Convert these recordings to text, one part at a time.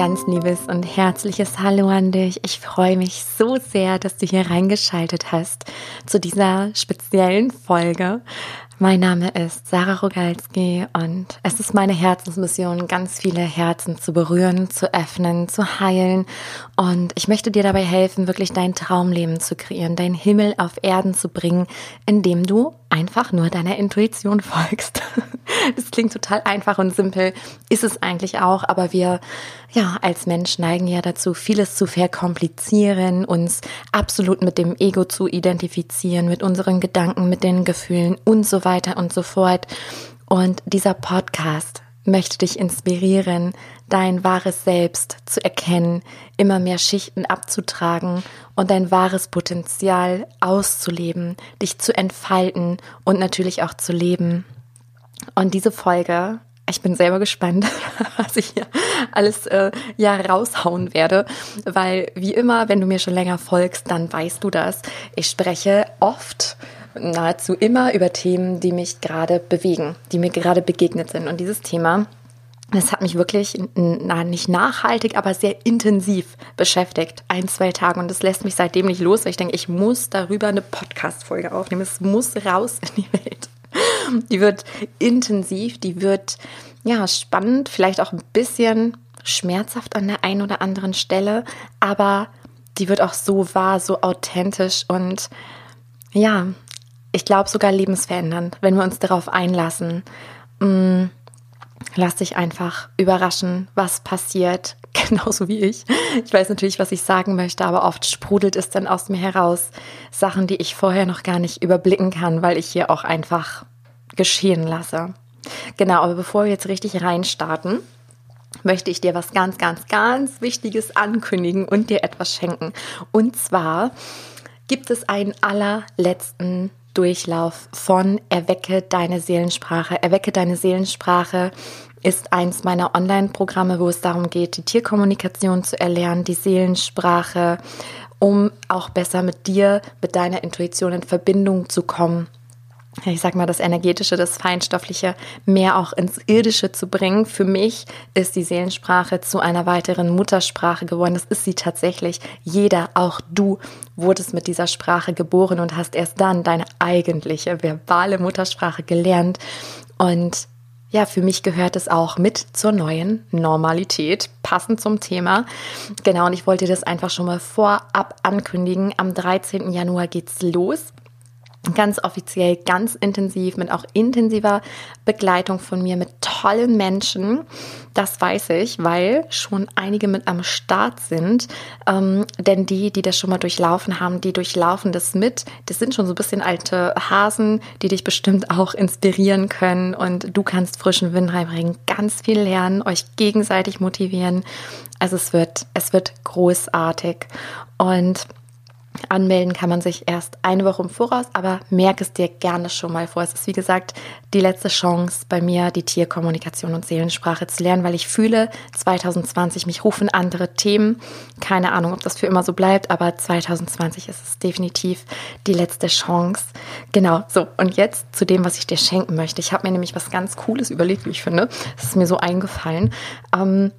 ganz liebes und herzliches Hallo an dich. Ich freue mich so sehr, dass du hier reingeschaltet hast zu dieser speziellen Folge. Mein Name ist Sarah Rogalski und es ist meine Herzensmission, ganz viele Herzen zu berühren, zu öffnen, zu heilen. Und ich möchte dir dabei helfen, wirklich dein Traumleben zu kreieren, dein Himmel auf Erden zu bringen, indem du einfach nur deiner Intuition folgst. Das klingt total einfach und simpel, ist es eigentlich auch, aber wir, ja, als Mensch neigen ja dazu, vieles zu verkomplizieren, uns absolut mit dem Ego zu identifizieren, mit unseren Gedanken, mit den Gefühlen und so weiter und so fort. Und dieser Podcast möchte dich inspirieren, dein wahres Selbst zu erkennen, immer mehr Schichten abzutragen und dein wahres Potenzial auszuleben, dich zu entfalten und natürlich auch zu leben. Und diese Folge, ich bin selber gespannt, was ich hier alles äh, ja raushauen werde, weil wie immer, wenn du mir schon länger folgst, dann weißt du das. Ich spreche oft nahezu immer über Themen, die mich gerade bewegen, die mir gerade begegnet sind. Und dieses Thema, das hat mich wirklich na, nicht nachhaltig, aber sehr intensiv beschäftigt. Ein, zwei Tage. Und das lässt mich seitdem nicht los. Weil ich denke, ich muss darüber eine Podcast-Folge aufnehmen. Es muss raus in die Welt. Die wird intensiv, die wird ja spannend, vielleicht auch ein bisschen schmerzhaft an der einen oder anderen Stelle, aber die wird auch so wahr, so authentisch und ja, ich glaube sogar lebensverändernd, wenn wir uns darauf einlassen. Mm, lass dich einfach überraschen, was passiert, genauso wie ich. Ich weiß natürlich, was ich sagen möchte, aber oft sprudelt es dann aus mir heraus. Sachen, die ich vorher noch gar nicht überblicken kann, weil ich hier auch einfach geschehen lasse. Genau, aber bevor wir jetzt richtig reinstarten, möchte ich dir was ganz, ganz, ganz Wichtiges ankündigen und dir etwas schenken. Und zwar gibt es einen allerletzten Durchlauf von Erwecke deine Seelensprache. Erwecke deine Seelensprache ist eins meiner Online-Programme, wo es darum geht, die Tierkommunikation zu erlernen, die Seelensprache, um auch besser mit dir, mit deiner Intuition in Verbindung zu kommen ich sag mal, das Energetische, das Feinstoffliche mehr auch ins Irdische zu bringen. Für mich ist die Seelensprache zu einer weiteren Muttersprache geworden. Das ist sie tatsächlich. Jeder, auch du, wurdest mit dieser Sprache geboren und hast erst dann deine eigentliche verbale Muttersprache gelernt. Und ja, für mich gehört es auch mit zur neuen Normalität, passend zum Thema. Genau, und ich wollte das einfach schon mal vorab ankündigen. Am 13. Januar geht's los ganz offiziell, ganz intensiv, mit auch intensiver Begleitung von mir, mit tollen Menschen. Das weiß ich, weil schon einige mit am Start sind. Ähm, denn die, die das schon mal durchlaufen haben, die durchlaufen das mit. Das sind schon so ein bisschen alte Hasen, die dich bestimmt auch inspirieren können. Und du kannst frischen Wind reinbringen, ganz viel lernen, euch gegenseitig motivieren. Also es wird, es wird großartig. Und Anmelden kann man sich erst eine Woche im Voraus, aber merke es dir gerne schon mal vor. Es ist wie gesagt die letzte Chance bei mir, die Tierkommunikation und Seelensprache zu lernen, weil ich fühle, 2020, mich rufen andere Themen. Keine Ahnung, ob das für immer so bleibt, aber 2020 ist es definitiv die letzte Chance. Genau, so und jetzt zu dem, was ich dir schenken möchte. Ich habe mir nämlich was ganz Cooles überlegt, wie ich finde. Das ist mir so eingefallen. Ähm,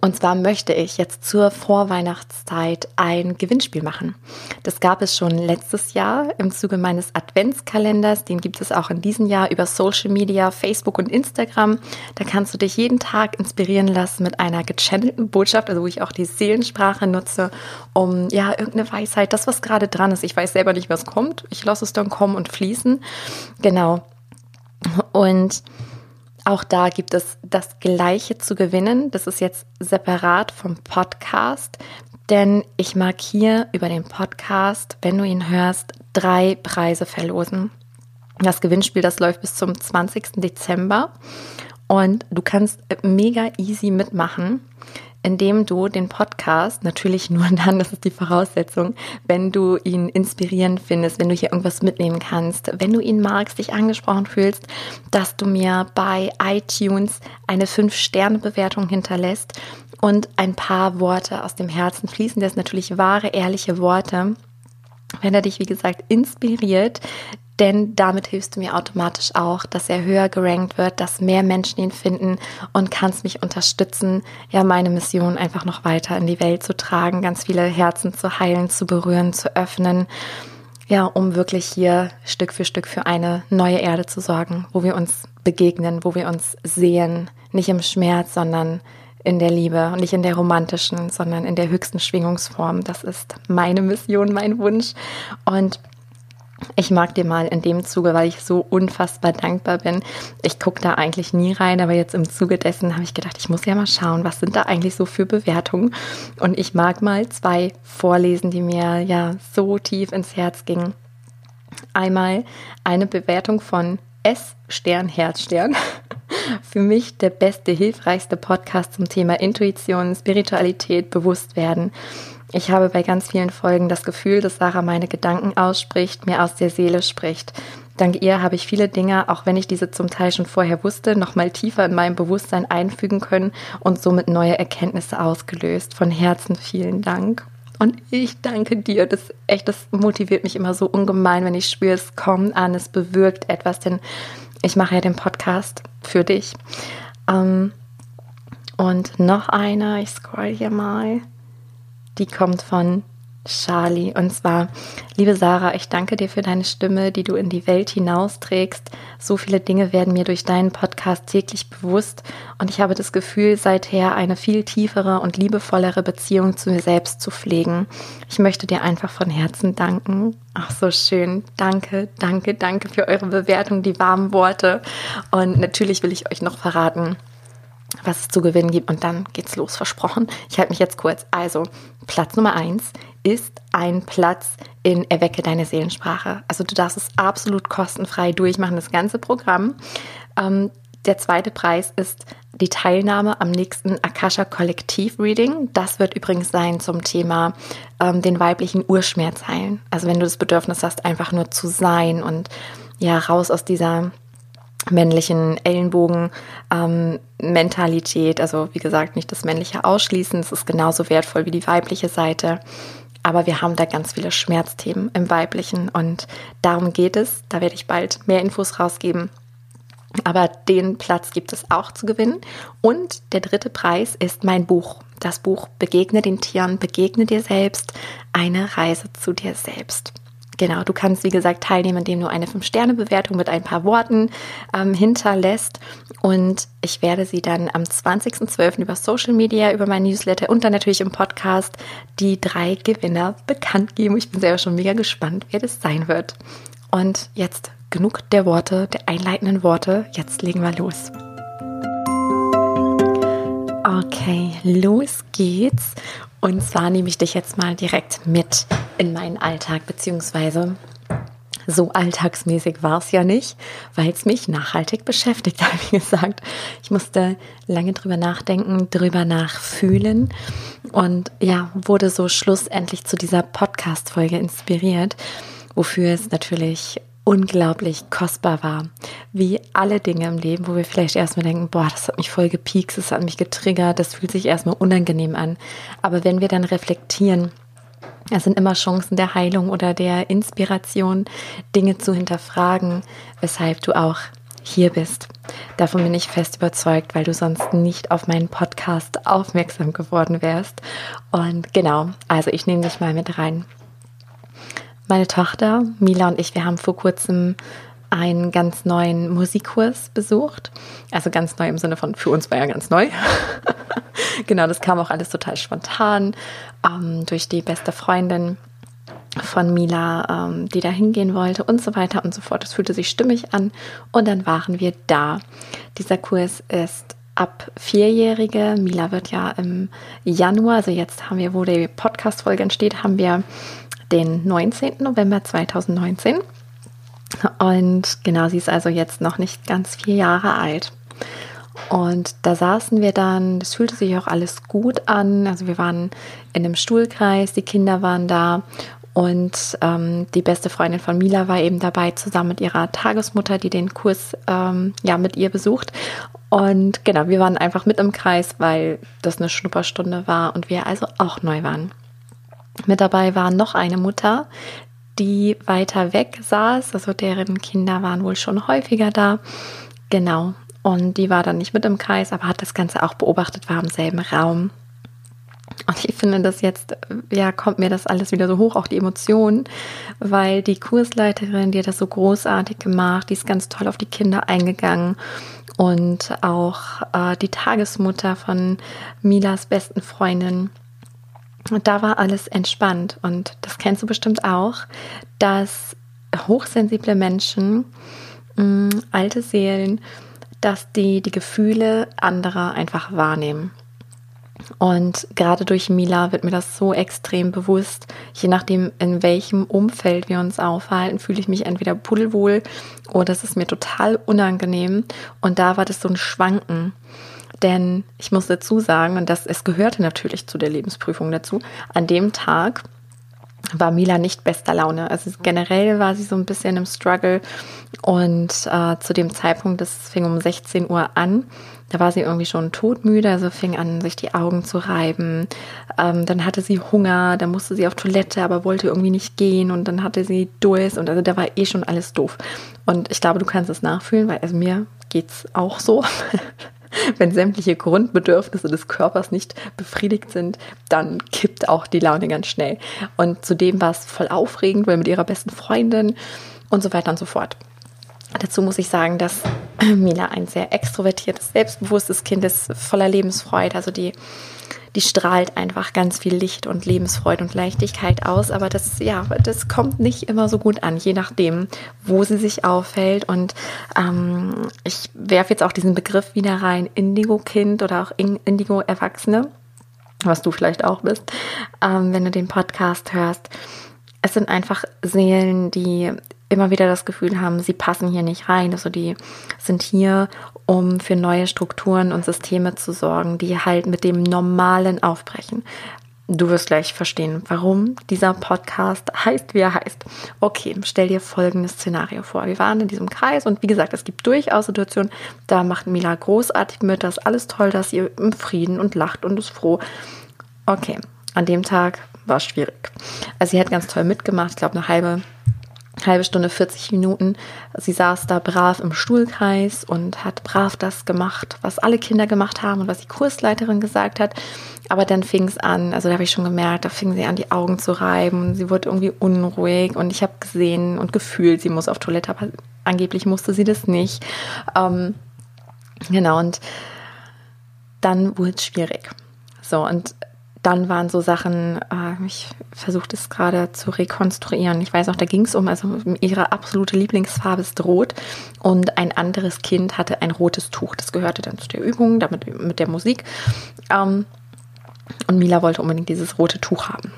und zwar möchte ich jetzt zur Vorweihnachtszeit ein Gewinnspiel machen. Das gab es schon letztes Jahr im Zuge meines Adventskalenders. Den gibt es auch in diesem Jahr über Social Media, Facebook und Instagram. Da kannst du dich jeden Tag inspirieren lassen mit einer gechannelten Botschaft, also wo ich auch die Seelensprache nutze, um ja irgendeine Weisheit, das was gerade dran ist. Ich weiß selber nicht, was kommt. Ich lasse es dann kommen und fließen. Genau. Und auch da gibt es das Gleiche zu gewinnen. Das ist jetzt separat vom Podcast, denn ich mag hier über den Podcast, wenn du ihn hörst, drei Preise verlosen. Das Gewinnspiel, das läuft bis zum 20. Dezember und du kannst mega easy mitmachen indem du den Podcast, natürlich nur dann, das ist die Voraussetzung, wenn du ihn inspirierend findest, wenn du hier irgendwas mitnehmen kannst, wenn du ihn magst, dich angesprochen fühlst, dass du mir bei iTunes eine 5-Sterne-Bewertung hinterlässt und ein paar Worte aus dem Herzen fließen. Das sind natürlich wahre, ehrliche Worte. Wenn er dich, wie gesagt, inspiriert, denn damit hilfst du mir automatisch auch, dass er höher gerankt wird, dass mehr Menschen ihn finden und kannst mich unterstützen, ja, meine Mission einfach noch weiter in die Welt zu tragen, ganz viele Herzen zu heilen, zu berühren, zu öffnen, ja, um wirklich hier Stück für Stück für eine neue Erde zu sorgen, wo wir uns begegnen, wo wir uns sehen, nicht im Schmerz, sondern in der Liebe und nicht in der romantischen, sondern in der höchsten Schwingungsform. Das ist meine Mission, mein Wunsch. Und ich mag dir mal in dem Zuge, weil ich so unfassbar dankbar bin. Ich gucke da eigentlich nie rein, aber jetzt im Zuge dessen habe ich gedacht, ich muss ja mal schauen, was sind da eigentlich so für Bewertungen. Und ich mag mal zwei vorlesen, die mir ja so tief ins Herz gingen. Einmal eine Bewertung von S Stern Herz Stern. Für mich der beste, hilfreichste Podcast zum Thema Intuition, Spiritualität, Bewusstwerden. Ich habe bei ganz vielen Folgen das Gefühl, dass Sarah meine Gedanken ausspricht, mir aus der Seele spricht. Dank ihr habe ich viele Dinge, auch wenn ich diese zum Teil schon vorher wusste, noch mal tiefer in meinem Bewusstsein einfügen können und somit neue Erkenntnisse ausgelöst. Von Herzen vielen Dank. Und ich danke dir. Das echt, das motiviert mich immer so ungemein, wenn ich spüre, es kommt an, es bewirkt etwas, denn ich mache ja den Podcast für dich. Ähm, und noch eine, ich scroll hier mal. Die kommt von Charlie. Und zwar, liebe Sarah, ich danke dir für deine Stimme, die du in die Welt hinausträgst. So viele Dinge werden mir durch deinen Podcast täglich bewusst und ich habe das Gefühl, seither eine viel tiefere und liebevollere Beziehung zu mir selbst zu pflegen. Ich möchte dir einfach von Herzen danken. Ach, so schön. Danke, danke, danke für eure Bewertung, die warmen Worte. Und natürlich will ich euch noch verraten, was es zu gewinnen gibt. Und dann geht's los, versprochen. Ich halte mich jetzt kurz. Also, Platz Nummer eins ist ein Platz in Erwecke deine Seelensprache. Also du darfst es absolut kostenfrei durchmachen, das ganze Programm. Ähm, der zweite Preis ist die Teilnahme am nächsten Akasha Kollektiv Reading. Das wird übrigens sein zum Thema ähm, den weiblichen Urschmerz heilen. Also wenn du das Bedürfnis hast, einfach nur zu sein und ja, raus aus dieser männlichen Ellenbogen-Mentalität. Ähm, also wie gesagt, nicht das männliche Ausschließen. Es ist genauso wertvoll wie die weibliche Seite. Aber wir haben da ganz viele Schmerzthemen im Weiblichen und darum geht es. Da werde ich bald mehr Infos rausgeben. Aber den Platz gibt es auch zu gewinnen. Und der dritte Preis ist mein Buch. Das Buch Begegne den Tieren, begegne dir selbst, eine Reise zu dir selbst. Genau, du kannst wie gesagt teilnehmen, indem du eine 5-Sterne-Bewertung mit ein paar Worten ähm, hinterlässt. Und ich werde sie dann am 20.12. über Social Media, über mein Newsletter und dann natürlich im Podcast die drei Gewinner bekannt geben. Ich bin selber schon mega gespannt, wer das sein wird. Und jetzt genug der Worte, der einleitenden Worte. Jetzt legen wir los. Okay, los geht's. Und zwar nehme ich dich jetzt mal direkt mit in meinen Alltag, beziehungsweise so alltagsmäßig war es ja nicht, weil es mich nachhaltig beschäftigt hat. Wie gesagt, ich musste lange drüber nachdenken, drüber nachfühlen und ja, wurde so schlussendlich zu dieser Podcast-Folge inspiriert, wofür es natürlich unglaublich kostbar war. Wie alle Dinge im Leben, wo wir vielleicht erstmal denken, boah, das hat mich voll gepiekst, das hat mich getriggert, das fühlt sich erstmal unangenehm an. Aber wenn wir dann reflektieren, es sind immer Chancen der Heilung oder der Inspiration, Dinge zu hinterfragen, weshalb du auch hier bist. Davon bin ich fest überzeugt, weil du sonst nicht auf meinen Podcast aufmerksam geworden wärst. Und genau, also ich nehme dich mal mit rein. Meine Tochter Mila und ich, wir haben vor kurzem einen ganz neuen Musikkurs besucht. Also ganz neu im Sinne von, für uns war ja ganz neu. genau, das kam auch alles total spontan ähm, durch die beste Freundin von Mila, ähm, die da hingehen wollte und so weiter und so fort. Es fühlte sich stimmig an und dann waren wir da. Dieser Kurs ist ab Vierjährige. Mila wird ja im Januar, also jetzt haben wir, wo die Podcast-Folge entsteht, haben wir den 19. November 2019. Und genau, sie ist also jetzt noch nicht ganz vier Jahre alt. Und da saßen wir dann, das fühlte sich auch alles gut an. Also wir waren in einem Stuhlkreis, die Kinder waren da und ähm, die beste Freundin von Mila war eben dabei, zusammen mit ihrer Tagesmutter, die den Kurs ähm, ja mit ihr besucht. Und genau, wir waren einfach mit im Kreis, weil das eine Schnupperstunde war und wir also auch neu waren. Mit dabei war noch eine Mutter, die weiter weg saß. Also deren Kinder waren wohl schon häufiger da. Genau. Und die war dann nicht mit im Kreis, aber hat das Ganze auch beobachtet, war im selben Raum. Und ich finde das jetzt, ja, kommt mir das alles wieder so hoch, auch die Emotionen, weil die Kursleiterin, die hat das so großartig gemacht, die ist ganz toll auf die Kinder eingegangen und auch äh, die Tagesmutter von Milas besten Freundin. Und da war alles entspannt und das kennst du bestimmt auch, dass hochsensible Menschen, mh, mm, alte Seelen, dass die die Gefühle anderer einfach wahrnehmen. Und gerade durch Mila wird mir das so extrem bewusst. Je nachdem, in welchem Umfeld wir uns aufhalten, fühle ich mich entweder pudelwohl oder es ist mir total unangenehm. Und da war das so ein Schwanken. Denn ich muss dazu sagen, und das, es gehörte natürlich zu der Lebensprüfung dazu, an dem Tag war Mila nicht bester Laune. Also generell war sie so ein bisschen im Struggle und äh, zu dem Zeitpunkt, das fing um 16 Uhr an, da war sie irgendwie schon todmüde, also fing an, sich die Augen zu reiben. Ähm, dann hatte sie Hunger, dann musste sie auf Toilette, aber wollte irgendwie nicht gehen und dann hatte sie Durst und also da war eh schon alles doof. Und ich glaube, du kannst es nachfühlen, weil also mir geht's auch so. Wenn sämtliche Grundbedürfnisse des Körpers nicht befriedigt sind, dann kippt auch die Laune ganz schnell. Und zudem war es voll aufregend, weil mit ihrer besten Freundin und so weiter und so fort. Dazu muss ich sagen, dass Mila ein sehr extrovertiertes, selbstbewusstes Kind ist, voller Lebensfreude. Also die, die strahlt einfach ganz viel Licht und Lebensfreude und Leichtigkeit aus. Aber das, ja, das kommt nicht immer so gut an, je nachdem, wo sie sich aufhält. Und ähm, ich werfe jetzt auch diesen Begriff wieder rein, Indigo-Kind oder auch Indigo-Erwachsene, was du vielleicht auch bist, ähm, wenn du den Podcast hörst. Es sind einfach Seelen, die immer wieder das Gefühl haben, sie passen hier nicht rein. Also die sind hier, um für neue Strukturen und Systeme zu sorgen, die halt mit dem Normalen aufbrechen. Du wirst gleich verstehen, warum dieser Podcast heißt, wie er heißt. Okay, stell dir folgendes Szenario vor. Wir waren in diesem Kreis und wie gesagt, es gibt durchaus Situationen, da macht Mila großartig mit, das ist alles toll, dass ihr im Frieden und lacht und ist froh. Okay, an dem Tag war es schwierig. Also sie hat ganz toll mitgemacht, ich glaube eine halbe halbe Stunde, 40 Minuten. Sie saß da brav im Stuhlkreis und hat brav das gemacht, was alle Kinder gemacht haben und was die Kursleiterin gesagt hat. Aber dann fing es an, also da habe ich schon gemerkt, da fing sie an, die Augen zu reiben. Sie wurde irgendwie unruhig und ich habe gesehen und gefühlt, sie muss auf Toilette, aber angeblich musste sie das nicht. Ähm, genau, und dann wurde es schwierig. So, und dann waren so Sachen, äh, ich versuche das gerade zu rekonstruieren. Ich weiß noch, da ging es um, also ihre absolute Lieblingsfarbe ist rot und ein anderes Kind hatte ein rotes Tuch. Das gehörte dann zu der Übung, damit mit der Musik. Ähm, und Mila wollte unbedingt dieses rote Tuch haben.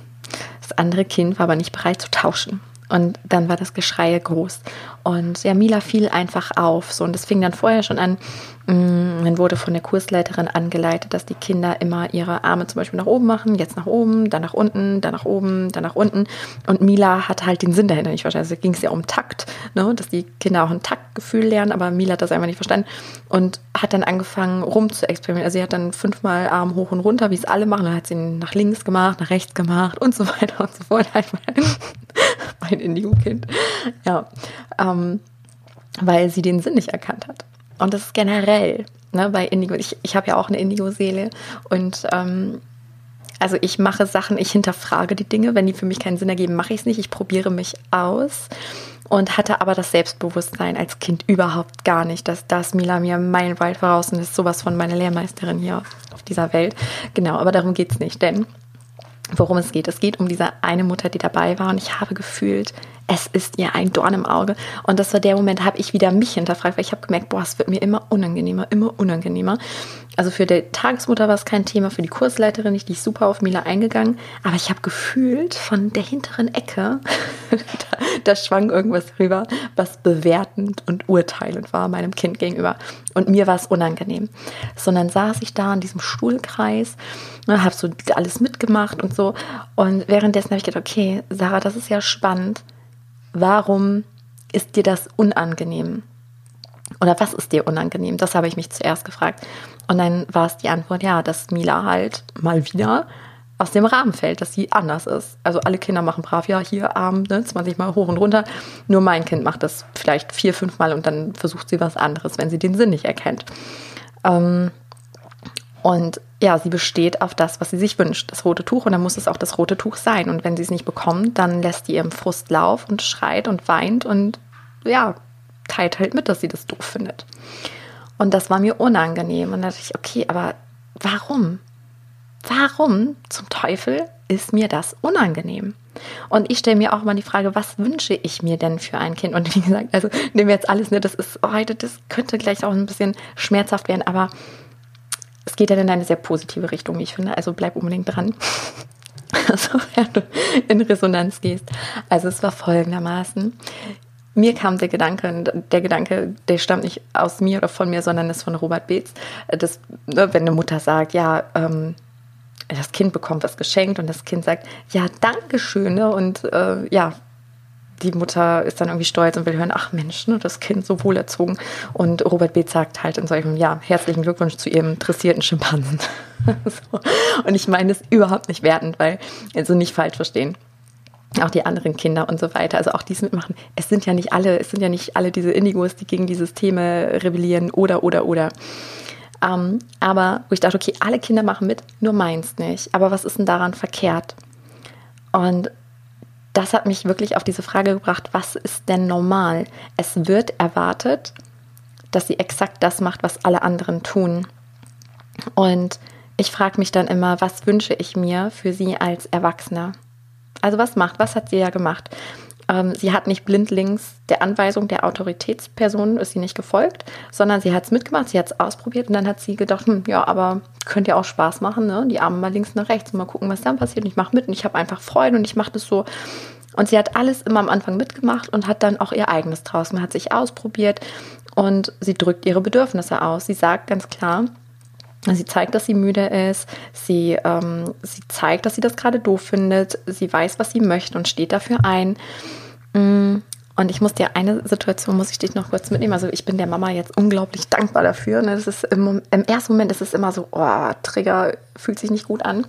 Das andere Kind war aber nicht bereit zu tauschen. Und dann war das Geschrei groß. Und ja, Mila fiel einfach auf. So, und das fing dann vorher schon an. Mm, dann wurde von der Kursleiterin angeleitet, dass die Kinder immer ihre Arme zum Beispiel nach oben machen, jetzt nach oben, dann nach unten, dann nach oben, dann nach unten. Und Mila hat halt den Sinn dahinter nicht verstanden. Also ging es ja um Takt, ne? dass die Kinder auch ein Taktgefühl lernen, aber Mila hat das einfach nicht verstanden und hat dann angefangen rum zu experimentieren. Also sie hat dann fünfmal Arm hoch und runter, wie es alle machen. Dann hat sie ihn nach links gemacht, nach rechts gemacht und so weiter und so fort. mein Indigo-Kind. Ja, ähm, weil sie den Sinn nicht erkannt hat. Und das ist generell ne, bei Indigo. Ich, ich habe ja auch eine Indigo-Seele und ähm, also ich mache Sachen, ich hinterfrage die Dinge. Wenn die für mich keinen Sinn ergeben, mache ich es nicht. Ich probiere mich aus und hatte aber das Selbstbewusstsein als Kind überhaupt gar nicht. dass das Mila mir meilenweit voraus und ist sowas von meiner Lehrmeisterin hier auf dieser Welt. Genau, aber darum geht es nicht, denn worum es geht. Es geht um diese eine Mutter, die dabei war und ich habe gefühlt, es ist ihr ein Dorn im Auge. Und das war der Moment, habe ich wieder mich hinterfragt, weil ich habe gemerkt, boah, es wird mir immer unangenehmer, immer unangenehmer. Also für die Tagesmutter war es kein Thema, für die Kursleiterin nicht, die ist super auf Mila eingegangen, aber ich habe gefühlt von der hinteren Ecke, da, da schwang irgendwas rüber, was bewertend und urteilend war meinem Kind gegenüber. Und mir war es unangenehm. Sondern saß ich da in diesem Stuhlkreis, ne, habe so alles mitgemacht und so. Und währenddessen habe ich gedacht, okay, Sarah, das ist ja spannend warum ist dir das unangenehm? Oder was ist dir unangenehm? Das habe ich mich zuerst gefragt. Und dann war es die Antwort, ja, dass Mila halt mal wieder aus dem Rahmen fällt, dass sie anders ist. Also alle Kinder machen brav, ja, hier Arm, ne, 20 Mal hoch und runter. Nur mein Kind macht das vielleicht vier, fünf Mal und dann versucht sie was anderes, wenn sie den Sinn nicht erkennt. Ähm, und ja, sie besteht auf das, was sie sich wünscht, das rote Tuch. Und dann muss es auch das rote Tuch sein. Und wenn sie es nicht bekommt, dann lässt sie ihrem Frust Lauf und schreit und weint und ja, teilt halt mit, dass sie das doof findet. Und das war mir unangenehm. Und da dachte ich, okay, aber warum? Warum zum Teufel ist mir das unangenehm? Und ich stelle mir auch mal die Frage, was wünsche ich mir denn für ein Kind? Und wie gesagt, also nehmen wir jetzt alles, ne, das ist heute, das könnte gleich auch ein bisschen schmerzhaft werden, aber es geht ja in eine sehr positive Richtung, wie ich finde. Also bleib unbedingt dran. sofern du in Resonanz gehst. Also es war folgendermaßen. Mir kam der Gedanke, der Gedanke, der stammt nicht aus mir oder von mir, sondern ist von Robert Beetz. Das, ne, wenn eine Mutter sagt, ja, ähm, das Kind bekommt was geschenkt und das Kind sagt, ja, danke schön. Ne? Und äh, ja, die Mutter ist dann irgendwie stolz und will hören, ach Mensch, ne, das Kind so wohl erzogen. Und Robert B. sagt halt in solchem, ja, herzlichen Glückwunsch zu ihrem dressierten Schimpansen. so. Und ich meine es überhaupt nicht wertend, weil, also nicht falsch verstehen. Auch die anderen Kinder und so weiter, also auch dies mitmachen. Es sind ja nicht alle, es sind ja nicht alle diese Indigos, die gegen dieses Thema rebellieren oder, oder, oder. Ähm, aber wo ich dachte, okay, alle Kinder machen mit, nur meins nicht. Aber was ist denn daran verkehrt? Und das hat mich wirklich auf diese Frage gebracht, was ist denn normal? Es wird erwartet, dass sie exakt das macht, was alle anderen tun. Und ich frage mich dann immer, was wünsche ich mir für sie als Erwachsener? Also was macht, was hat sie ja gemacht? Ähm, sie hat nicht blindlings der Anweisung der Autoritätsperson ist sie nicht gefolgt, sondern sie hat es mitgemacht, sie hat es ausprobiert und dann hat sie gedacht, hm, ja, aber könnte ja auch Spaß machen, ne? Die Arme mal links nach rechts und mal gucken, was dann passiert. Und ich mache mit und ich habe einfach Freude und ich mache das so. Und sie hat alles immer am Anfang mitgemacht und hat dann auch ihr eigenes draus. Man hat sich ausprobiert und sie drückt ihre Bedürfnisse aus. Sie sagt ganz klar, Sie zeigt, dass sie müde ist. Sie, ähm, sie zeigt, dass sie das gerade doof findet. Sie weiß, was sie möchte und steht dafür ein. Mm, und ich muss dir eine Situation, muss ich dich noch kurz mitnehmen. Also ich bin der Mama jetzt unglaublich dankbar dafür. Ne? Das ist im, im ersten Moment ist es immer so, oh, Trigger fühlt sich nicht gut an.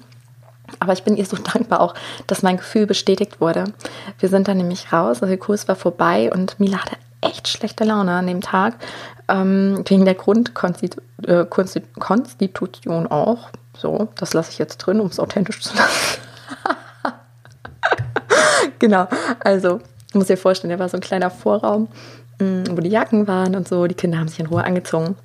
Aber ich bin ihr so dankbar auch, dass mein Gefühl bestätigt wurde. Wir sind dann nämlich raus, also der Kurs war vorbei und Mila hatte echt schlechte Laune an dem Tag. Ähm, wegen der Grundkonstitution äh, auch. So, das lasse ich jetzt drin, um es authentisch zu lassen. genau, also muss dir vorstellen, da war so ein kleiner Vorraum, mm, wo die Jacken waren und so. Die Kinder haben sich in Ruhe angezogen.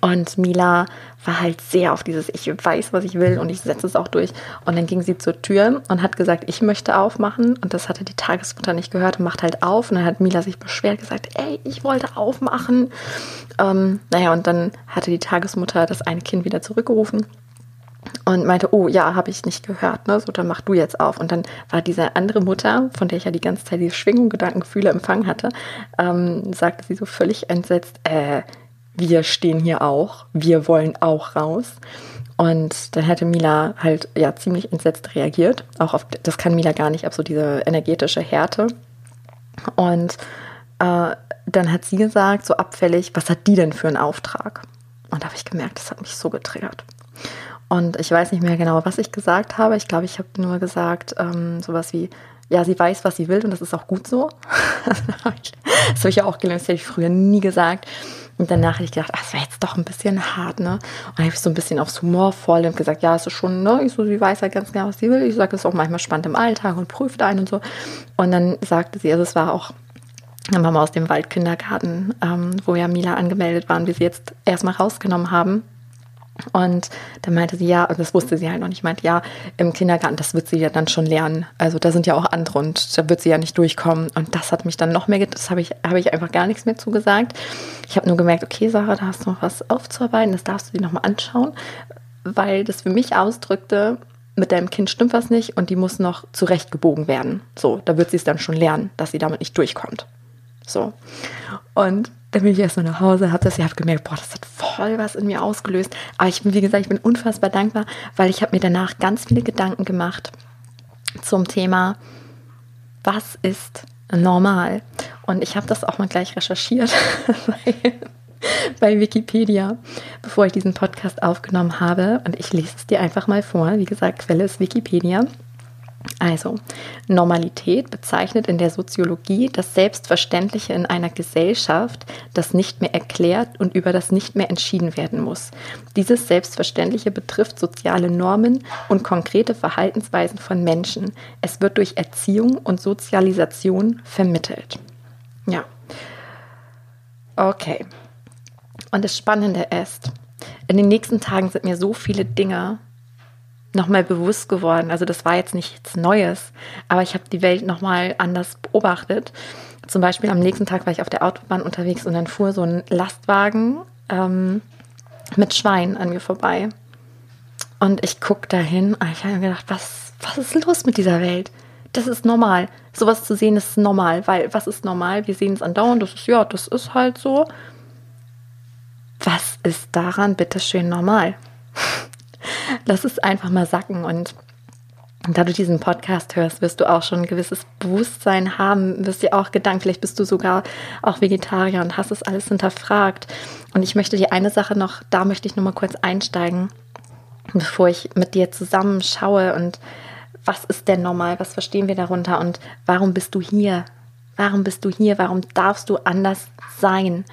Und Mila war halt sehr auf dieses, ich weiß, was ich will und ich setze es auch durch. Und dann ging sie zur Tür und hat gesagt, ich möchte aufmachen. Und das hatte die Tagesmutter nicht gehört und macht halt auf. Und dann hat Mila sich beschwert, gesagt, ey, ich wollte aufmachen. Ähm, naja, und dann hatte die Tagesmutter das eine Kind wieder zurückgerufen und meinte, oh ja, habe ich nicht gehört, ne? So, dann mach du jetzt auf. Und dann war diese andere Mutter, von der ich ja die ganze Zeit diese Schwingung, Gedankengefühle empfangen hatte, ähm, sagte sie so völlig entsetzt, äh, wir stehen hier auch, wir wollen auch raus. Und dann hätte Mila halt ja ziemlich entsetzt reagiert. Auch auf, das kann Mila gar nicht, ab so diese energetische Härte. Und äh, dann hat sie gesagt, so abfällig, was hat die denn für einen Auftrag? Und da habe ich gemerkt, das hat mich so getriggert. Und ich weiß nicht mehr genau, was ich gesagt habe. Ich glaube, ich habe nur gesagt, ähm, sowas wie, ja, sie weiß, was sie will und das ist auch gut so. das habe ich ja auch gelernt, das hätte ich früher nie gesagt. Und danach habe ich gedacht, ach, das wäre jetzt doch ein bisschen hart, ne? Und dann habe ich so ein bisschen aufs Humor voll und gesagt, ja, es ist schon, ne? Ich so, sie weiß ja ganz genau, was sie will. Ich sage, es ist auch manchmal spannend im Alltag und prüft ein und so. Und dann sagte sie, also es war auch eine Mama aus dem Waldkindergarten, ähm, wo ja Mila angemeldet waren, wie sie jetzt erstmal rausgenommen haben und dann meinte sie, ja, und das wusste sie halt noch nicht, meinte, ja, im Kindergarten, das wird sie ja dann schon lernen. Also da sind ja auch andere und da wird sie ja nicht durchkommen. Und das hat mich dann noch mehr, das habe ich, habe ich einfach gar nichts mehr zugesagt. Ich habe nur gemerkt, okay, Sarah, da hast du noch was aufzuarbeiten, das darfst du dir nochmal anschauen, weil das für mich ausdrückte, mit deinem Kind stimmt was nicht und die muss noch zurechtgebogen werden. So, da wird sie es dann schon lernen, dass sie damit nicht durchkommt. So. Und dann bin ich erst mal nach Hause, habe das, ich gemerkt, boah, das hat voll was in mir ausgelöst. Aber ich bin, wie gesagt, ich bin unfassbar dankbar, weil ich habe mir danach ganz viele Gedanken gemacht zum Thema, was ist normal? Und ich habe das auch mal gleich recherchiert, weil bei Wikipedia, bevor ich diesen Podcast aufgenommen habe. Und ich lese es dir einfach mal vor. Wie gesagt, Quelle ist Wikipedia. Also, Normalität bezeichnet in der Soziologie das Selbstverständliche in einer Gesellschaft, das nicht mehr erklärt und über das nicht mehr entschieden werden muss. Dieses Selbstverständliche betrifft soziale Normen und konkrete Verhaltensweisen von Menschen. Es wird durch Erziehung und Sozialisation vermittelt. Ja. Okay. Und das Spannende ist, in den nächsten Tagen sind mir so viele Dinge nochmal bewusst geworden. Also das war jetzt nichts Neues, aber ich habe die Welt nochmal anders beobachtet. Zum Beispiel am nächsten Tag war ich auf der Autobahn unterwegs und dann fuhr so ein Lastwagen ähm, mit Schwein an mir vorbei. Und ich gucke dahin und ich habe mir gedacht, was, was ist los mit dieser Welt? Das ist normal. Sowas zu sehen ist normal, weil was ist normal? Wir sehen es andauernd, das ist ja, das ist halt so. Was ist daran bitteschön normal? lass es einfach mal sacken und da du diesen Podcast hörst, wirst du auch schon ein gewisses Bewusstsein haben, wirst dir auch Gedanken, vielleicht bist du sogar auch Vegetarier und hast es alles hinterfragt. Und ich möchte dir eine Sache noch, da möchte ich noch mal kurz einsteigen, bevor ich mit dir zusammen schaue und was ist denn normal, was verstehen wir darunter und warum bist du hier? Warum bist du hier? Warum darfst du anders sein?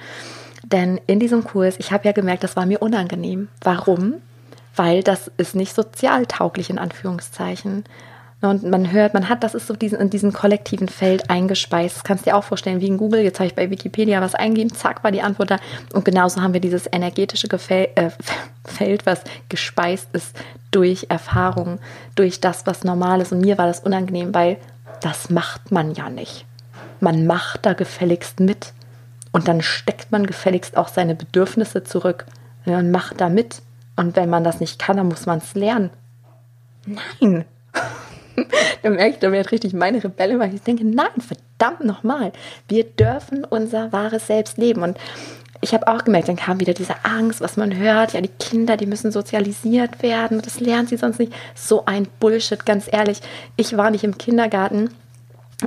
Denn in diesem Kurs, ich habe ja gemerkt, das war mir unangenehm. Warum? Weil das ist nicht sozialtauglich in Anführungszeichen. Und man hört, man hat, das ist so diesen, in diesem kollektiven Feld eingespeist. Das kannst du dir auch vorstellen, wie in Google. Jetzt habe ich bei Wikipedia was eingegeben, zack, war die Antwort da. Und genauso haben wir dieses energetische Gefäl äh, Feld, was gespeist ist durch Erfahrung, durch das, was normal ist. Und mir war das unangenehm, weil das macht man ja nicht. Man macht da gefälligst mit. Und dann steckt man gefälligst auch seine Bedürfnisse zurück. Man macht da mit. Und wenn man das nicht kann, dann muss man es lernen. Nein. dann merke ich, da wird richtig meine Rebelle, weil ich denke, nein, verdammt nochmal. Wir dürfen unser wahres Selbst leben. Und ich habe auch gemerkt, dann kam wieder diese Angst, was man hört. Ja, die Kinder, die müssen sozialisiert werden. Das lernen sie sonst nicht. So ein Bullshit, ganz ehrlich. Ich war nicht im Kindergarten.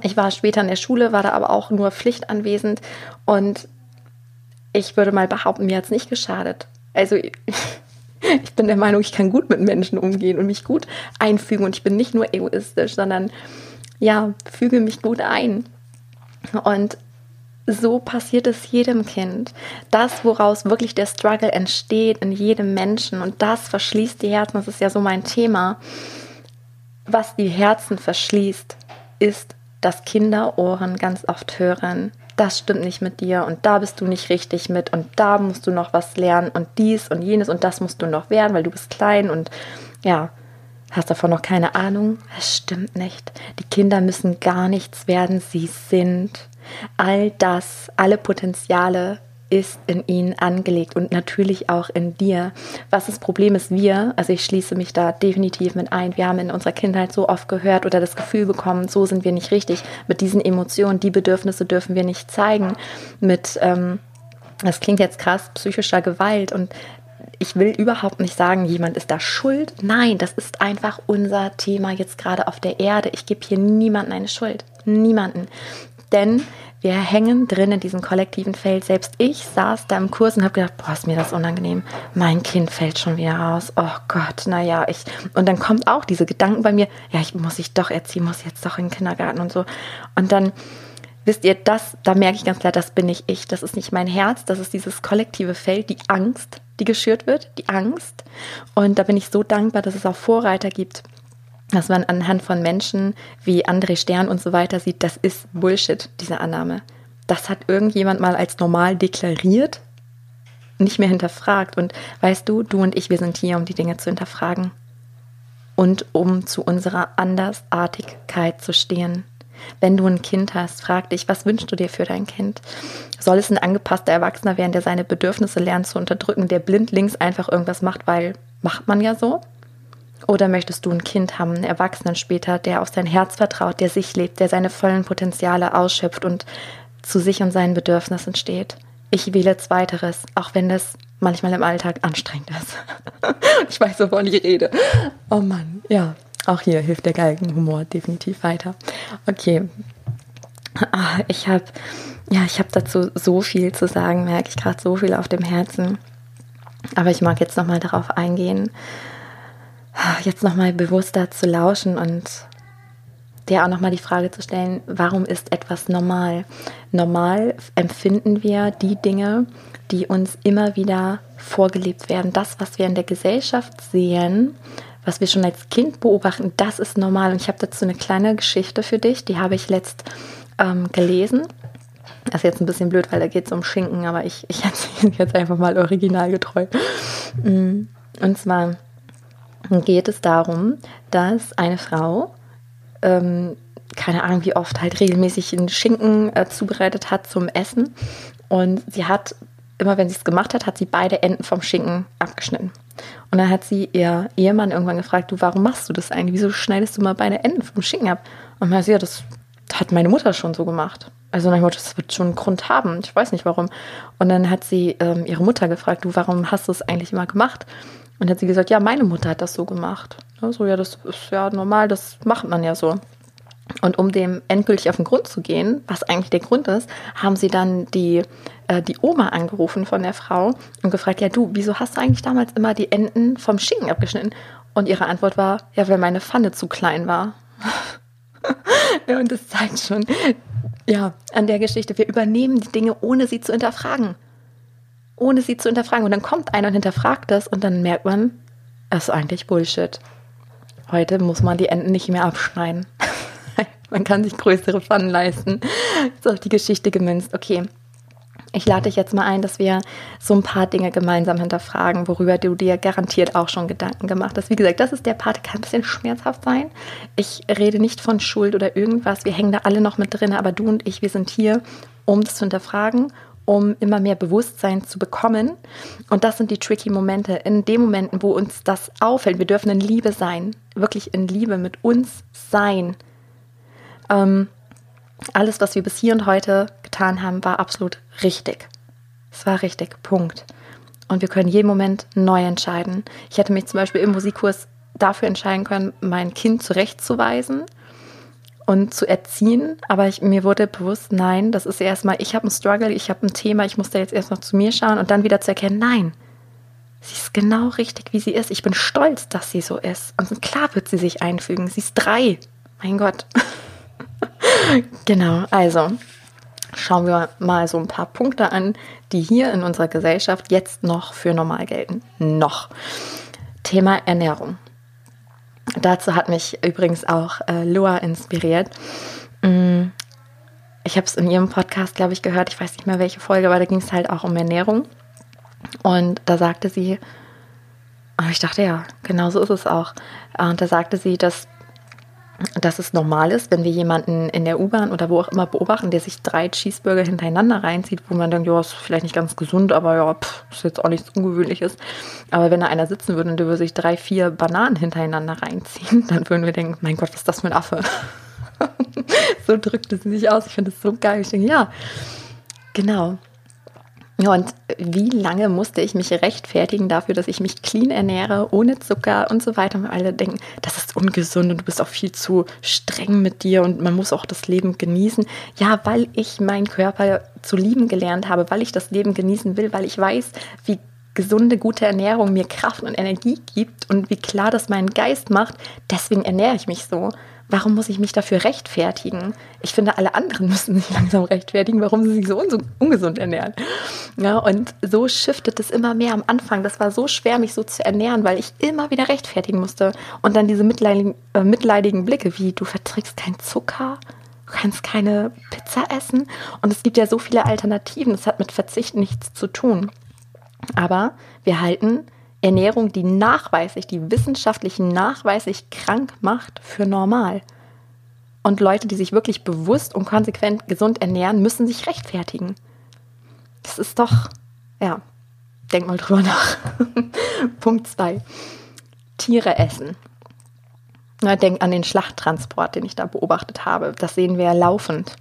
Ich war später in der Schule, war da aber auch nur pflichtanwesend. Und ich würde mal behaupten, mir hat es nicht geschadet. Also ich bin der Meinung, ich kann gut mit Menschen umgehen und mich gut einfügen. Und ich bin nicht nur egoistisch, sondern ja, füge mich gut ein. Und so passiert es jedem Kind. Das, woraus wirklich der Struggle entsteht in jedem Menschen und das verschließt die Herzen, das ist ja so mein Thema. Was die Herzen verschließt, ist, dass Kinderohren ganz oft hören, das stimmt nicht mit dir und da bist du nicht richtig mit und da musst du noch was lernen und dies und jenes und das musst du noch werden, weil du bist klein und ja, hast davon noch keine Ahnung. Es stimmt nicht. Die Kinder müssen gar nichts werden, sie sind. All das, alle Potenziale ist in ihnen angelegt und natürlich auch in dir. Was das Problem ist, wir, also ich schließe mich da definitiv mit ein, wir haben in unserer Kindheit so oft gehört oder das Gefühl bekommen, so sind wir nicht richtig. Mit diesen Emotionen, die Bedürfnisse dürfen wir nicht zeigen. Mit, ähm, das klingt jetzt krass, psychischer Gewalt und ich will überhaupt nicht sagen, jemand ist da schuld. Nein, das ist einfach unser Thema jetzt gerade auf der Erde. Ich gebe hier niemanden eine Schuld. Niemanden. Denn wir hängen drin in diesem kollektiven Feld. Selbst ich saß da im Kurs und habe gedacht, boah, ist mir das unangenehm. Mein Kind fällt schon wieder raus. Oh Gott, naja, ich. Und dann kommt auch diese Gedanken bei mir, ja, ich muss ich doch erziehen, muss jetzt doch in den Kindergarten und so. Und dann wisst ihr, das, da merke ich ganz klar, das bin nicht ich, das ist nicht mein Herz, das ist dieses kollektive Feld, die Angst, die geschürt wird, die Angst. Und da bin ich so dankbar, dass es auch Vorreiter gibt, dass man anhand von Menschen wie André Stern und so weiter sieht, das ist Bullshit, diese Annahme. Das hat irgendjemand mal als normal deklariert, nicht mehr hinterfragt. Und weißt du, du und ich, wir sind hier, um die Dinge zu hinterfragen und um zu unserer Andersartigkeit zu stehen. Wenn du ein Kind hast, frag dich, was wünschst du dir für dein Kind? Soll es ein angepasster Erwachsener werden, der seine Bedürfnisse lernt zu unterdrücken, der blindlings einfach irgendwas macht, weil macht man ja so? Oder möchtest du ein Kind haben, einen Erwachsenen später, der auf sein Herz vertraut, der sich lebt, der seine vollen Potenziale ausschöpft und zu sich und seinen Bedürfnissen steht? Ich wähle Zweiteres, auch wenn das manchmal im Alltag anstrengend ist. ich weiß, wovon ich rede. Oh Mann, ja. Auch hier hilft der Galgenhumor definitiv weiter. Okay. Ah, ich habe ja, ich habe dazu so viel zu sagen, merke ich gerade so viel auf dem Herzen. Aber ich mag jetzt nochmal darauf eingehen, jetzt nochmal bewusster zu lauschen und dir auch nochmal die Frage zu stellen, warum ist etwas normal? Normal empfinden wir die Dinge, die uns immer wieder vorgelebt werden. Das, was wir in der Gesellschaft sehen, was wir schon als Kind beobachten, das ist normal. Und ich habe dazu eine kleine Geschichte für dich, die habe ich letzt ähm, gelesen. Das ist jetzt ein bisschen blöd, weil da geht es um Schinken, aber ich, ich erzähle jetzt einfach mal originalgetreu. Mm. Und zwar geht es darum, dass eine Frau, ähm, keine Ahnung wie oft, halt regelmäßig einen Schinken äh, zubereitet hat zum Essen. Und sie hat, immer wenn sie es gemacht hat, hat sie beide Enden vom Schinken abgeschnitten. Und dann hat sie ihr Ehemann irgendwann gefragt, du, warum machst du das eigentlich? Wieso schneidest du mal beide Enden vom Schinken ab? Und man hat ja, das hat meine Mutter schon so gemacht. Also nach das wird schon einen Grund haben. Ich weiß nicht warum. Und dann hat sie ähm, ihre Mutter gefragt, du, warum hast du es eigentlich immer gemacht? Und hat sie gesagt, ja, meine Mutter hat das so gemacht. Ja, so, ja, das ist ja normal, das macht man ja so. Und um dem endgültig auf den Grund zu gehen, was eigentlich der Grund ist, haben sie dann die, äh, die Oma angerufen von der Frau und gefragt, ja du, wieso hast du eigentlich damals immer die Enden vom Schinken abgeschnitten? Und ihre Antwort war, ja, weil meine Pfanne zu klein war. ja, und das zeigt schon, ja, an der Geschichte, wir übernehmen die Dinge, ohne sie zu hinterfragen. Ohne sie zu hinterfragen. Und dann kommt einer und hinterfragt das und dann merkt man, das ist eigentlich Bullshit. Heute muss man die Enden nicht mehr abschneiden. man kann sich größere Pfannen leisten. Ist auf die Geschichte gemünzt. Okay, ich lade dich jetzt mal ein, dass wir so ein paar Dinge gemeinsam hinterfragen, worüber du dir garantiert auch schon Gedanken gemacht hast. Wie gesagt, das ist der Part, kann ein bisschen schmerzhaft sein. Ich rede nicht von Schuld oder irgendwas. Wir hängen da alle noch mit drin, aber du und ich, wir sind hier, um das zu hinterfragen, um immer mehr Bewusstsein zu bekommen. Und das sind die tricky Momente. In den Momenten, wo uns das auffällt, wir dürfen in Liebe sein, wirklich in Liebe mit uns sein. Ähm, alles, was wir bis hier und heute getan haben, war absolut richtig. Es war richtig, Punkt. Und wir können jeden Moment neu entscheiden. Ich hätte mich zum Beispiel im Musikkurs dafür entscheiden können, mein Kind zurechtzuweisen und zu erziehen. Aber ich, mir wurde bewusst, nein, das ist erstmal, ich habe einen Struggle, ich habe ein Thema, ich muss da jetzt erst noch zu mir schauen und dann wieder zu erkennen, nein, sie ist genau richtig, wie sie ist. Ich bin stolz, dass sie so ist. Und klar wird sie sich einfügen. Sie ist drei. Mein Gott. genau, also schauen wir mal so ein paar Punkte an, die hier in unserer Gesellschaft jetzt noch für normal gelten. Noch. Thema Ernährung. Dazu hat mich übrigens auch äh, Lua inspiriert. Mm, ich habe es in ihrem Podcast, glaube ich, gehört. Ich weiß nicht mehr welche Folge, aber da ging es halt auch um Ernährung. Und da sagte sie, aber ich dachte, ja, genau so ist es auch. Und da sagte sie, dass dass es normal ist, wenn wir jemanden in der U-Bahn oder wo auch immer beobachten, der sich drei Cheeseburger hintereinander reinzieht, wo man denkt, ja, ist vielleicht nicht ganz gesund, aber ja, pff, ist jetzt auch nichts Ungewöhnliches. Aber wenn da einer sitzen würde und der würde sich drei, vier Bananen hintereinander reinziehen, dann würden wir denken, mein Gott, was ist das für ein Affe? so drückt es sich aus. Ich finde es so geil. Ich denke, ja, genau. Ja, und wie lange musste ich mich rechtfertigen dafür, dass ich mich clean ernähre, ohne Zucker und so weiter. Und alle denken, das ist ungesund und du bist auch viel zu streng mit dir und man muss auch das Leben genießen. Ja, weil ich meinen Körper zu lieben gelernt habe, weil ich das Leben genießen will, weil ich weiß, wie gesunde, gute Ernährung mir Kraft und Energie gibt und wie klar das meinen Geist macht. Deswegen ernähre ich mich so. Warum muss ich mich dafür rechtfertigen? Ich finde, alle anderen müssen sich langsam rechtfertigen, warum sie sich so ungesund ernähren. Ja, und so shiftet es immer mehr am Anfang. Das war so schwer, mich so zu ernähren, weil ich immer wieder rechtfertigen musste. Und dann diese mitleidigen, äh, mitleidigen Blicke, wie du verträgst keinen Zucker, du kannst keine Pizza essen. Und es gibt ja so viele Alternativen. Das hat mit Verzicht nichts zu tun. Aber wir halten Ernährung, die nachweislich, die wissenschaftlich nachweislich krank macht, für normal. Und Leute, die sich wirklich bewusst und konsequent gesund ernähren, müssen sich rechtfertigen. Das ist doch, ja, denk mal drüber nach. Punkt 2. Tiere essen. Na, denk an den Schlachttransport, den ich da beobachtet habe. Das sehen wir laufend.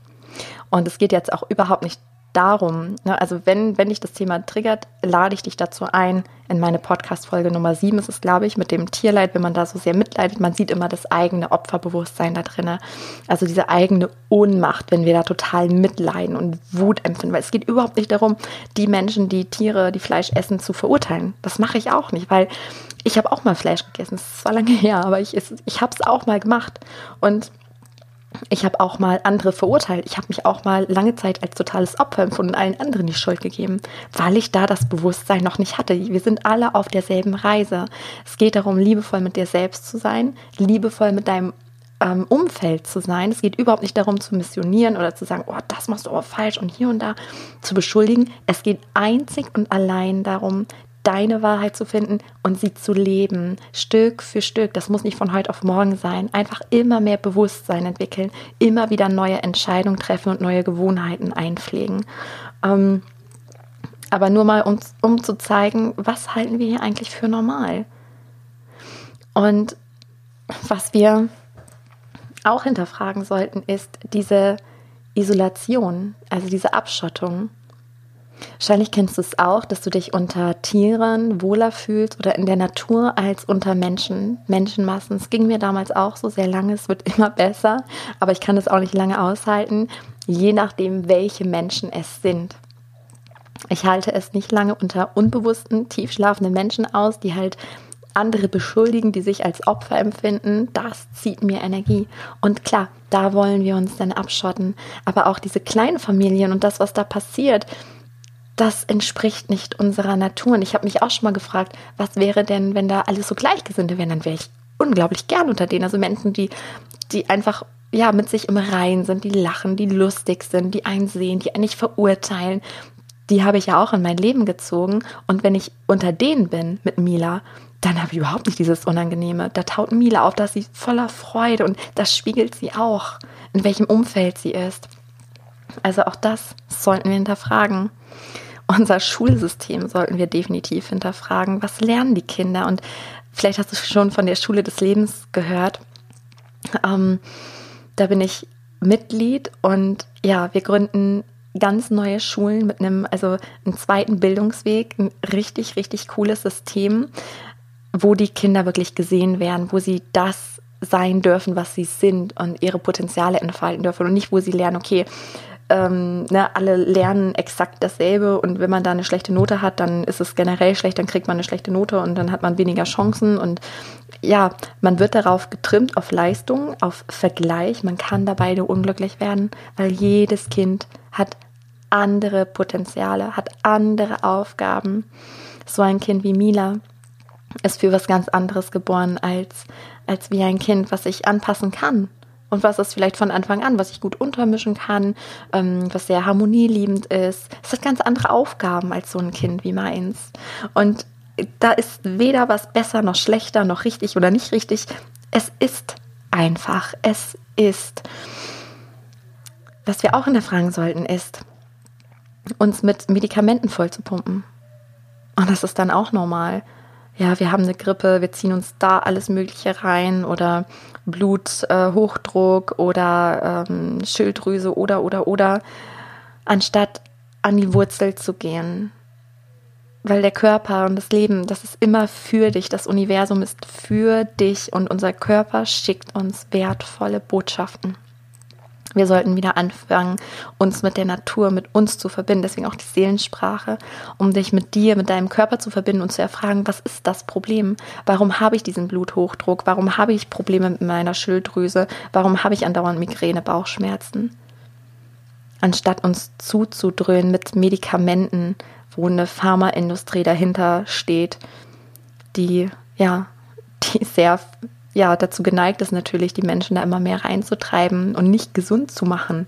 Und es geht jetzt auch überhaupt nicht darum, ne, also wenn, wenn dich das Thema triggert, lade ich dich dazu ein, in meine Podcast-Folge Nummer 7 ist es, glaube ich, mit dem Tierleid, wenn man da so sehr mitleidet, man sieht immer das eigene Opferbewusstsein da drin. Also diese eigene Ohnmacht, wenn wir da total mitleiden und Wut empfinden. Weil es geht überhaupt nicht darum, die Menschen, die Tiere, die Fleisch essen, zu verurteilen. Das mache ich auch nicht, weil ich habe auch mal Fleisch gegessen. Das ist zwar lange her, aber ich, ich habe es auch mal gemacht. Und ich habe auch mal andere verurteilt. Ich habe mich auch mal lange Zeit als totales Opfer empfunden und allen anderen die Schuld gegeben, weil ich da das Bewusstsein noch nicht hatte. Wir sind alle auf derselben Reise. Es geht darum, liebevoll mit dir selbst zu sein, liebevoll mit deinem ähm, Umfeld zu sein. Es geht überhaupt nicht darum zu missionieren oder zu sagen, oh, das machst du aber falsch und hier und da zu beschuldigen. Es geht einzig und allein darum, deine Wahrheit zu finden und sie zu leben, Stück für Stück. Das muss nicht von heute auf morgen sein. Einfach immer mehr Bewusstsein entwickeln, immer wieder neue Entscheidungen treffen und neue Gewohnheiten einpflegen. Ähm, aber nur mal, um, um zu zeigen, was halten wir hier eigentlich für normal. Und was wir auch hinterfragen sollten, ist diese Isolation, also diese Abschottung. Wahrscheinlich kennst du es auch, dass du dich unter Tieren wohler fühlst oder in der Natur als unter Menschen, Menschenmassen. Es ging mir damals auch so sehr lange, es wird immer besser, aber ich kann es auch nicht lange aushalten, je nachdem, welche Menschen es sind. Ich halte es nicht lange unter unbewussten, tiefschlafenden Menschen aus, die halt andere beschuldigen, die sich als Opfer empfinden, das zieht mir Energie. Und klar, da wollen wir uns dann abschotten. Aber auch diese kleinen Familien und das, was da passiert, das entspricht nicht unserer Natur. Und ich habe mich auch schon mal gefragt, was wäre denn, wenn da alles so Gleichgesinnte wären? Dann wäre ich unglaublich gern unter denen. Also Menschen, die, die einfach ja mit sich im Reinen sind, die lachen, die lustig sind, die einsehen, die einen nicht verurteilen. Die habe ich ja auch in mein Leben gezogen. Und wenn ich unter denen bin mit Mila, dann habe ich überhaupt nicht dieses Unangenehme. Da taut Mila auf, dass sie voller Freude und das spiegelt sie auch, in welchem Umfeld sie ist. Also auch das sollten wir hinterfragen unser Schulsystem sollten wir definitiv hinterfragen. Was lernen die Kinder? Und vielleicht hast du schon von der Schule des Lebens gehört. Ähm, da bin ich Mitglied und ja, wir gründen ganz neue Schulen mit einem, also einen zweiten Bildungsweg, ein richtig, richtig cooles System, wo die Kinder wirklich gesehen werden, wo sie das sein dürfen, was sie sind und ihre Potenziale entfalten dürfen und nicht, wo sie lernen, okay, ähm, ne, alle lernen exakt dasselbe und wenn man da eine schlechte Note hat, dann ist es generell schlecht, dann kriegt man eine schlechte Note und dann hat man weniger Chancen und ja, man wird darauf getrimmt, auf Leistung, auf Vergleich. Man kann da beide unglücklich werden, weil jedes Kind hat andere Potenziale, hat andere Aufgaben. So ein Kind wie Mila ist für was ganz anderes geboren als, als wie ein Kind, was sich anpassen kann und was ist vielleicht von Anfang an, was ich gut untermischen kann, ähm, was sehr harmonieliebend ist. Es hat ganz andere Aufgaben als so ein Kind wie meins. Und da ist weder was besser noch schlechter noch richtig oder nicht richtig. Es ist einfach. Es ist. Was wir auch hinterfragen sollten, ist, uns mit Medikamenten vollzupumpen. Und das ist dann auch normal ja, wir haben eine Grippe, wir ziehen uns da alles Mögliche rein oder Bluthochdruck äh, oder ähm, Schilddrüse oder, oder, oder, anstatt an die Wurzel zu gehen. Weil der Körper und das Leben, das ist immer für dich, das Universum ist für dich und unser Körper schickt uns wertvolle Botschaften. Wir sollten wieder anfangen, uns mit der Natur, mit uns zu verbinden. Deswegen auch die Seelensprache, um dich mit dir, mit deinem Körper zu verbinden und zu erfragen, was ist das Problem? Warum habe ich diesen Bluthochdruck? Warum habe ich Probleme mit meiner Schilddrüse? Warum habe ich andauernd Migräne, Bauchschmerzen? Anstatt uns zuzudröhnen mit Medikamenten, wo eine Pharmaindustrie dahinter steht, die ja, die sehr ja dazu geneigt ist natürlich, die Menschen da immer mehr reinzutreiben und nicht gesund zu machen,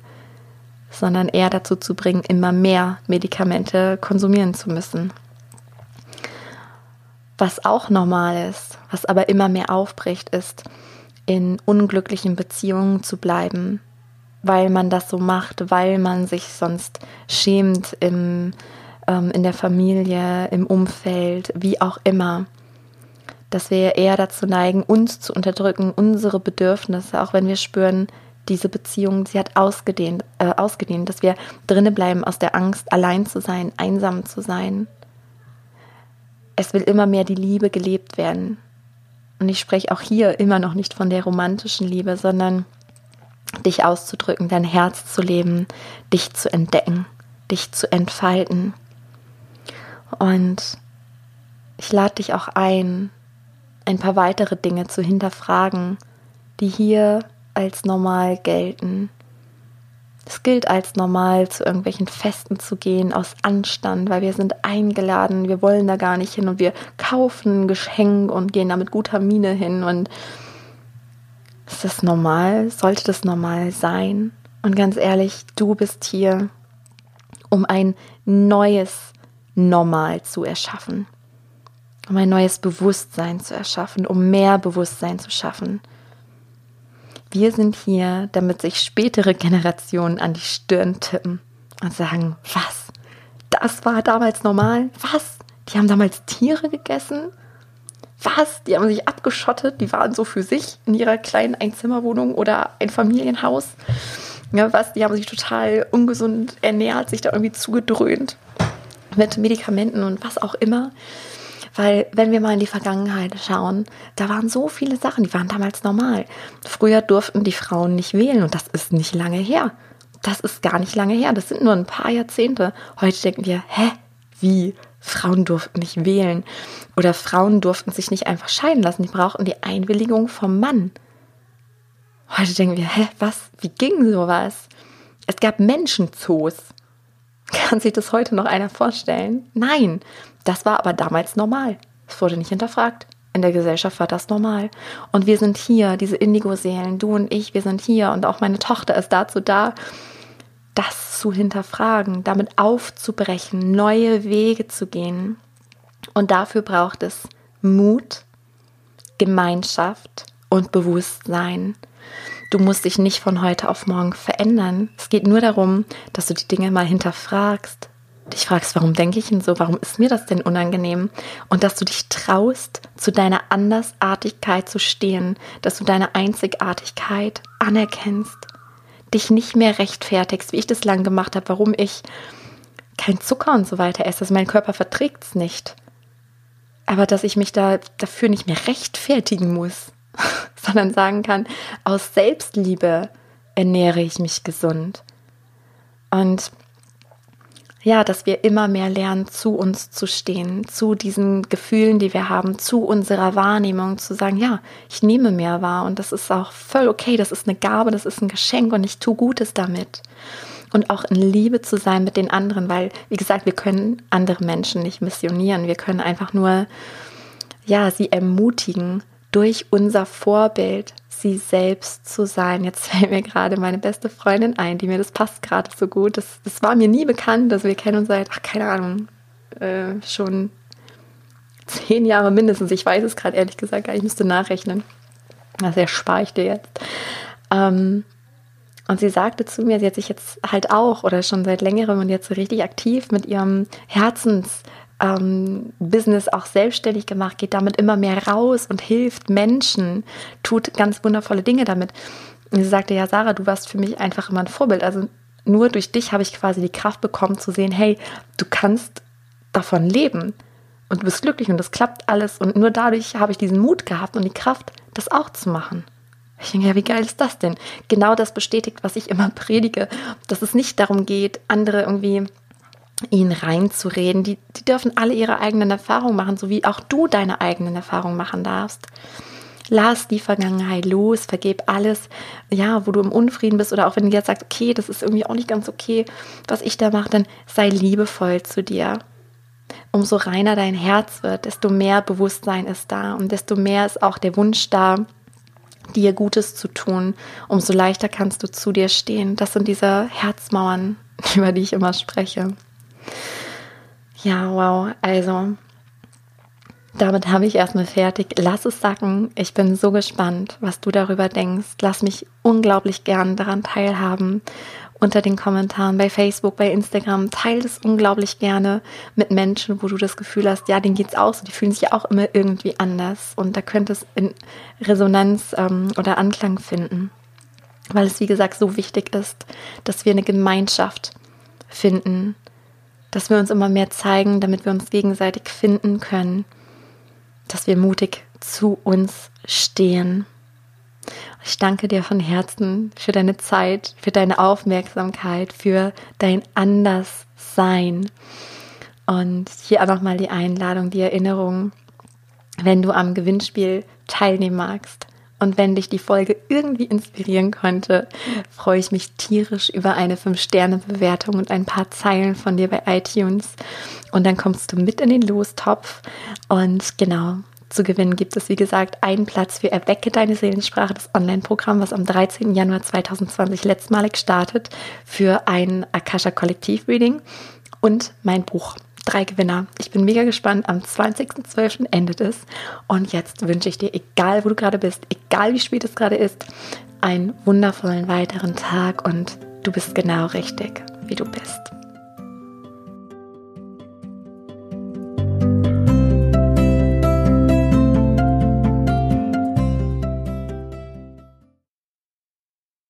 sondern eher dazu zu bringen, immer mehr Medikamente konsumieren zu müssen. Was auch normal ist, was aber immer mehr aufbricht, ist, in unglücklichen Beziehungen zu bleiben, weil man das so macht, weil man sich sonst schämt im, ähm, in der Familie, im Umfeld, wie auch immer dass wir eher dazu neigen, uns zu unterdrücken, unsere Bedürfnisse, auch wenn wir spüren, diese Beziehung, sie hat ausgedehnt, äh, ausgedehnt, dass wir drinnen bleiben aus der Angst, allein zu sein, einsam zu sein. Es will immer mehr die Liebe gelebt werden. Und ich spreche auch hier immer noch nicht von der romantischen Liebe, sondern dich auszudrücken, dein Herz zu leben, dich zu entdecken, dich zu entfalten. Und ich lade dich auch ein, ein paar weitere Dinge zu hinterfragen, die hier als normal gelten. Es gilt als normal, zu irgendwelchen Festen zu gehen aus Anstand, weil wir sind eingeladen, wir wollen da gar nicht hin und wir kaufen ein Geschenk und gehen da mit guter Miene hin. Und ist das normal? Sollte das normal sein? Und ganz ehrlich, du bist hier, um ein neues Normal zu erschaffen um ein neues Bewusstsein zu erschaffen, um mehr Bewusstsein zu schaffen. Wir sind hier, damit sich spätere Generationen an die Stirn tippen und sagen, was? Das war damals normal? Was? Die haben damals Tiere gegessen? Was? Die haben sich abgeschottet, die waren so für sich in ihrer kleinen Einzimmerwohnung oder ein Familienhaus. Ja, was? Die haben sich total ungesund ernährt, sich da irgendwie zugedröhnt mit Medikamenten und was auch immer. Weil wenn wir mal in die Vergangenheit schauen, da waren so viele Sachen, die waren damals normal. Früher durften die Frauen nicht wählen und das ist nicht lange her. Das ist gar nicht lange her. Das sind nur ein paar Jahrzehnte. Heute denken wir, hä, wie? Frauen durften nicht wählen. Oder Frauen durften sich nicht einfach scheiden lassen. Die brauchten die Einwilligung vom Mann. Heute denken wir, hä, was? Wie ging sowas? Es gab Menschenzoos. Kann sich das heute noch einer vorstellen? Nein, das war aber damals normal. Es wurde nicht hinterfragt. In der Gesellschaft war das normal. Und wir sind hier, diese Indigo-Seelen, du und ich, wir sind hier und auch meine Tochter ist dazu da, das zu hinterfragen, damit aufzubrechen, neue Wege zu gehen. Und dafür braucht es Mut, Gemeinschaft und Bewusstsein. Du musst dich nicht von heute auf morgen verändern. Es geht nur darum, dass du die Dinge mal hinterfragst, dich fragst, warum denke ich denn so, warum ist mir das denn unangenehm? Und dass du dich traust, zu deiner Andersartigkeit zu stehen, dass du deine Einzigartigkeit anerkennst, dich nicht mehr rechtfertigst, wie ich das lang gemacht habe, warum ich kein Zucker und so weiter esse, dass mein Körper verträgt es nicht. Aber dass ich mich da dafür nicht mehr rechtfertigen muss, sondern sagen kann, aus Selbstliebe ernähre ich mich gesund. Und ja, dass wir immer mehr lernen, zu uns zu stehen, zu diesen Gefühlen, die wir haben, zu unserer Wahrnehmung, zu sagen, ja, ich nehme mehr wahr. Und das ist auch voll okay, das ist eine Gabe, das ist ein Geschenk und ich tue Gutes damit. Und auch in Liebe zu sein mit den anderen, weil, wie gesagt, wir können andere Menschen nicht missionieren, wir können einfach nur, ja, sie ermutigen, durch unser Vorbild sie selbst zu sein. Jetzt fällt mir gerade meine beste Freundin ein, die mir das passt gerade so gut. Das, das war mir nie bekannt, dass wir kennen uns seit, ach, keine Ahnung, äh, schon zehn Jahre mindestens. Ich weiß es gerade ehrlich gesagt gar nicht, ich müsste nachrechnen. Das erspare ich dir jetzt. Ähm, und sie sagte zu mir, sie hat sich jetzt halt auch oder schon seit längerem und jetzt so richtig aktiv mit ihrem Herzens ähm, Business auch selbstständig gemacht, geht damit immer mehr raus und hilft Menschen, tut ganz wundervolle Dinge damit. Und sie sagte, ja, Sarah, du warst für mich einfach immer ein Vorbild. Also nur durch dich habe ich quasi die Kraft bekommen zu sehen, hey, du kannst davon leben und du bist glücklich und das klappt alles. Und nur dadurch habe ich diesen Mut gehabt und die Kraft, das auch zu machen. Ich denke, ja, wie geil ist das denn? Genau das bestätigt, was ich immer predige, dass es nicht darum geht, andere irgendwie ihnen reinzureden. Die, die dürfen alle ihre eigenen Erfahrungen machen, so wie auch du deine eigenen Erfahrungen machen darfst. Lass die Vergangenheit los, vergeb alles, ja, wo du im Unfrieden bist oder auch wenn du jetzt sagst, okay, das ist irgendwie auch nicht ganz okay, was ich da mache, dann sei liebevoll zu dir. Umso reiner dein Herz wird, desto mehr Bewusstsein ist da und desto mehr ist auch der Wunsch da, dir Gutes zu tun, umso leichter kannst du zu dir stehen. Das sind diese Herzmauern, über die ich immer spreche. Ja, wow. Also, damit habe ich erstmal fertig. Lass es sacken. Ich bin so gespannt, was du darüber denkst. Lass mich unglaublich gern daran teilhaben. Unter den Kommentaren bei Facebook, bei Instagram. Teil es unglaublich gerne mit Menschen, wo du das Gefühl hast, ja, denen geht es auch so. Die fühlen sich auch immer irgendwie anders. Und da könnte es in Resonanz ähm, oder Anklang finden. weil es, wie gesagt, so wichtig ist, dass wir eine Gemeinschaft finden, dass wir uns immer mehr zeigen, damit wir uns gegenseitig finden können, dass wir mutig zu uns stehen. Ich danke dir von Herzen für deine Zeit, für deine Aufmerksamkeit, für dein Anderssein. Und hier auch nochmal die Einladung, die Erinnerung, wenn du am Gewinnspiel teilnehmen magst. Und wenn dich die Folge irgendwie inspirieren konnte, freue ich mich tierisch über eine 5-Sterne-Bewertung und ein paar Zeilen von dir bei iTunes. Und dann kommst du mit in den Lostopf. Und genau, zu gewinnen gibt es, wie gesagt, einen Platz für Erwecke deine Seelensprache, das Online-Programm, was am 13. Januar 2020 letztmalig startet, für ein Akasha Kollektiv Reading und mein Buch. Drei Gewinner. Ich bin mega gespannt. Am 20.12. endet es. Und jetzt wünsche ich dir, egal wo du gerade bist, egal wie spät es gerade ist, einen wundervollen weiteren Tag und du bist genau richtig, wie du bist.